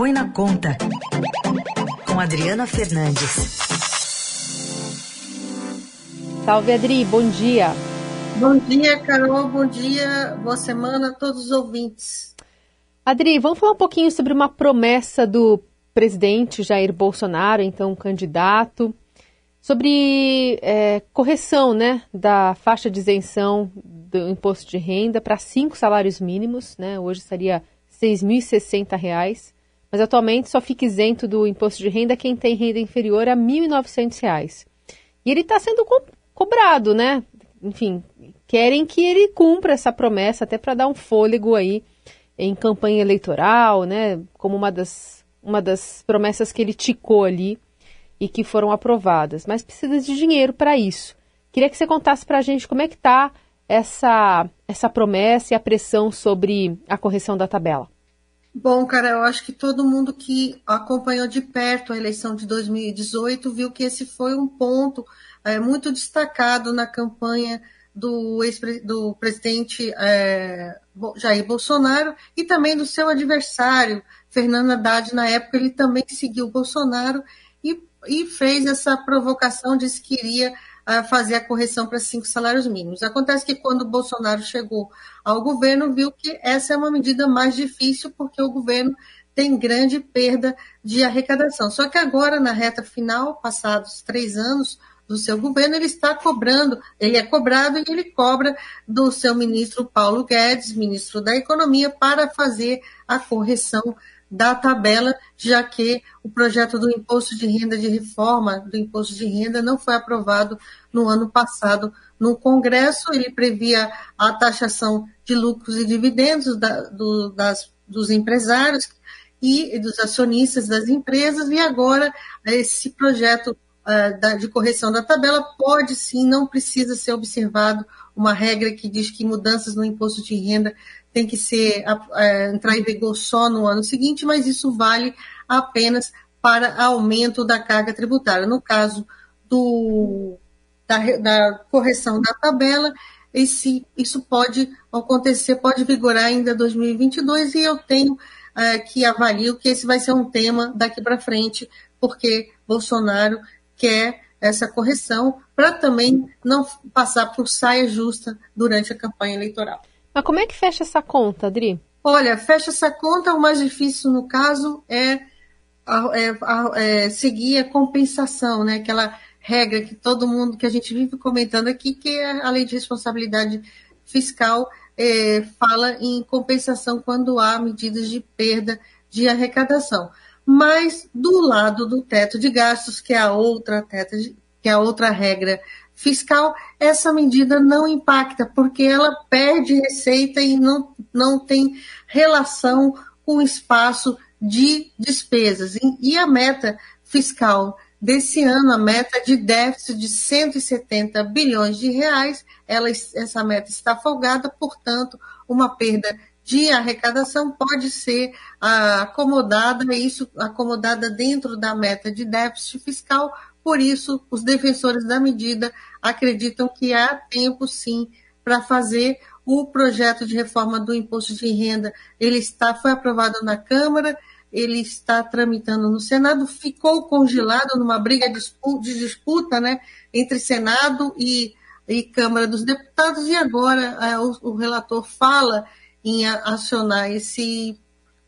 Põe na Conta, com Adriana Fernandes. Salve, Adri, bom dia. Bom dia, Carol, bom dia, boa semana a todos os ouvintes. Adri, vamos falar um pouquinho sobre uma promessa do presidente Jair Bolsonaro, então candidato, sobre é, correção né, da faixa de isenção do imposto de renda para cinco salários mínimos, né? Hoje seria R$ 6.060, mas atualmente só fica isento do imposto de renda quem tem renda inferior a R$ 1.900. E ele está sendo co cobrado, né? Enfim, querem que ele cumpra essa promessa até para dar um fôlego aí em campanha eleitoral, né? Como uma das, uma das promessas que ele ticou ali e que foram aprovadas. Mas precisa de dinheiro para isso. Queria que você contasse para a gente como é que está essa, essa promessa e a pressão sobre a correção da tabela? Bom, cara, eu acho que todo mundo que acompanhou de perto a eleição de 2018 viu que esse foi um ponto é, muito destacado na campanha do, ex do presidente é, Jair Bolsonaro e também do seu adversário, Fernando Haddad. Na época, ele também seguiu Bolsonaro e, e fez essa provocação, disse que iria a fazer a correção para cinco salários mínimos. Acontece que quando Bolsonaro chegou ao governo, viu que essa é uma medida mais difícil, porque o governo tem grande perda de arrecadação. Só que agora, na reta final, passados três anos do seu governo, ele está cobrando, ele é cobrado e ele cobra do seu ministro Paulo Guedes, ministro da Economia, para fazer a correção da tabela, já que o projeto do imposto de renda de reforma do imposto de renda não foi aprovado no ano passado no Congresso. Ele previa a taxação de lucros e dividendos da, do, das, dos empresários e dos acionistas das empresas, e agora esse projeto de correção da tabela pode sim, não precisa ser observado uma regra que diz que mudanças no imposto de renda tem que ser é, entrar em vigor só no ano seguinte, mas isso vale apenas para aumento da carga tributária. No caso do, da, da correção da tabela, esse, isso pode acontecer, pode vigorar ainda 2022 e eu tenho é, que avalio que esse vai ser um tema daqui para frente, porque Bolsonaro quer essa correção para também não passar por saia justa durante a campanha eleitoral. Mas como é que fecha essa conta, Adri? Olha, fecha essa conta, o mais difícil no caso é, é, é seguir a compensação, né? Aquela regra que todo mundo, que a gente vive comentando aqui, que é a lei de responsabilidade fiscal é, fala em compensação quando há medidas de perda de arrecadação. Mas do lado do teto de gastos, que é a outra, teto de, que é a outra regra fiscal, essa medida não impacta, porque ela perde receita e não, não tem relação com o espaço de despesas. E a meta fiscal desse ano, a meta de déficit de 170 bilhões de reais, ela, essa meta está folgada, portanto, uma perda de arrecadação pode ser ah, acomodada, isso acomodada dentro da meta de déficit fiscal, por isso, os defensores da medida acreditam que há tempo, sim, para fazer o projeto de reforma do imposto de renda. Ele está, foi aprovado na Câmara, ele está tramitando no Senado, ficou congelado numa briga de disputa né, entre Senado e, e Câmara dos Deputados, e agora é, o, o relator fala em acionar esse,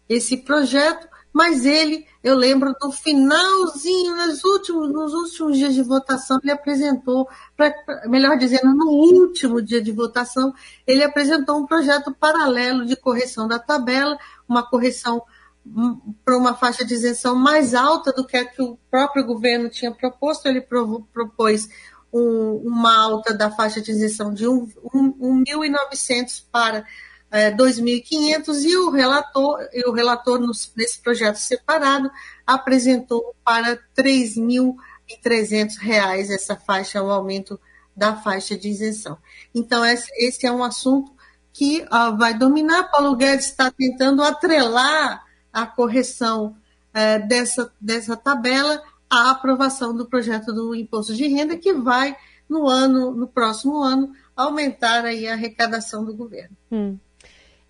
esse projeto mas ele, eu lembro, no finalzinho, nos últimos, nos últimos dias de votação, ele apresentou, pra, melhor dizendo, no último dia de votação, ele apresentou um projeto paralelo de correção da tabela, uma correção hum, para uma faixa de isenção mais alta do que a que o próprio governo tinha proposto. Ele propôs um, uma alta da faixa de isenção de 1.900 para é, 2.500 e o relator, e o relator nesse projeto separado apresentou para 3.300 reais essa faixa, o aumento da faixa de isenção. Então, esse é um assunto que uh, vai dominar. Paulo Guedes está tentando atrelar a correção uh, dessa, dessa tabela à aprovação do projeto do imposto de renda, que vai, no ano, no próximo ano, aumentar aí a arrecadação do governo. Hum.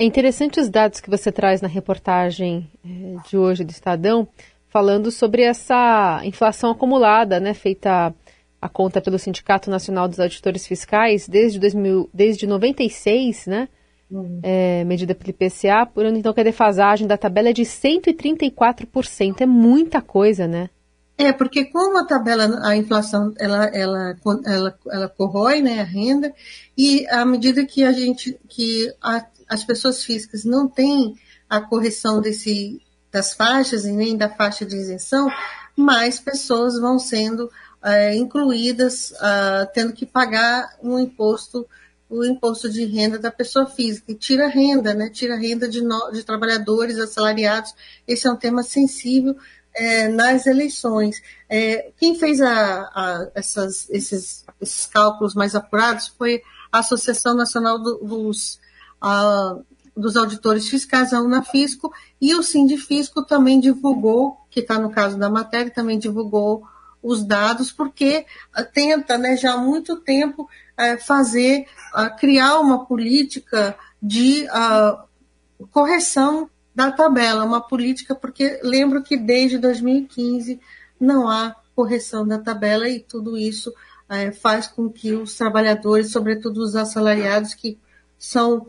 É interessante os dados que você traz na reportagem eh, de hoje do Estadão, falando sobre essa inflação acumulada, né, feita a conta pelo Sindicato Nacional dos Auditores Fiscais desde 2000, desde 96, né, uhum. é, medida pelo IPCA, por ano então que a defasagem da tabela é de 134%, é muita coisa, né? É, porque como a tabela, a inflação, ela, ela, ela, ela corrói né, a renda, e à medida que a gente, que a, as pessoas físicas não têm a correção desse, das faixas e nem da faixa de isenção, mais pessoas vão sendo é, incluídas, uh, tendo que pagar um imposto, o imposto de renda da pessoa física, e tira renda, né? Tira renda de, no, de trabalhadores assalariados. Esse é um tema sensível é, nas eleições. É, quem fez a, a, essas, esses, esses, cálculos mais apurados foi a Associação Nacional do, dos, dos Auditores Fiscais, a Unafisco, e o Sindifisco também divulgou, que está no caso da matéria, também divulgou os dados, porque tenta né, já há muito tempo é, fazer, criar uma política de correção da tabela, uma política, porque lembro que desde 2015 não há correção da tabela e tudo isso é, faz com que os trabalhadores, sobretudo os assalariados, que são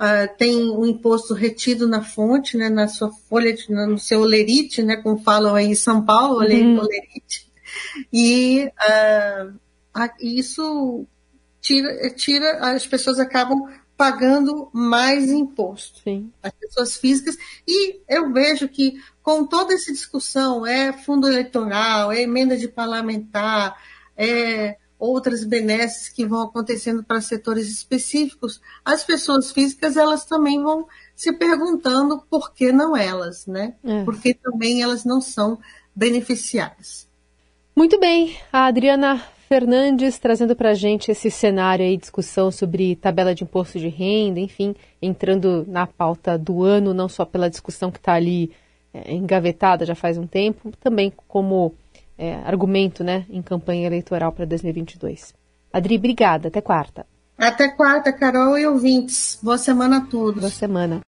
uh, têm o um imposto retido na fonte, né, na sua folha, de, no seu olerite, né, como falam aí em São Paulo, uhum. olerite, e uh, isso tira, tira, as pessoas acabam pagando mais imposto. Sim. As pessoas físicas. E eu vejo que, com toda essa discussão, é fundo eleitoral, é emenda de parlamentar, é outras benesses que vão acontecendo para setores específicos, as pessoas físicas elas também vão se perguntando por que não elas, né? É. Porque também elas não são beneficiadas. Muito bem, a Adriana Fernandes trazendo para a gente esse cenário aí, discussão sobre tabela de imposto de renda, enfim, entrando na pauta do ano, não só pela discussão que está ali é, engavetada já faz um tempo, também como é, argumento né, em campanha eleitoral para 2022. Adri, obrigada. Até quarta. Até quarta, Carol e ouvintes. Boa semana a todos. Boa semana.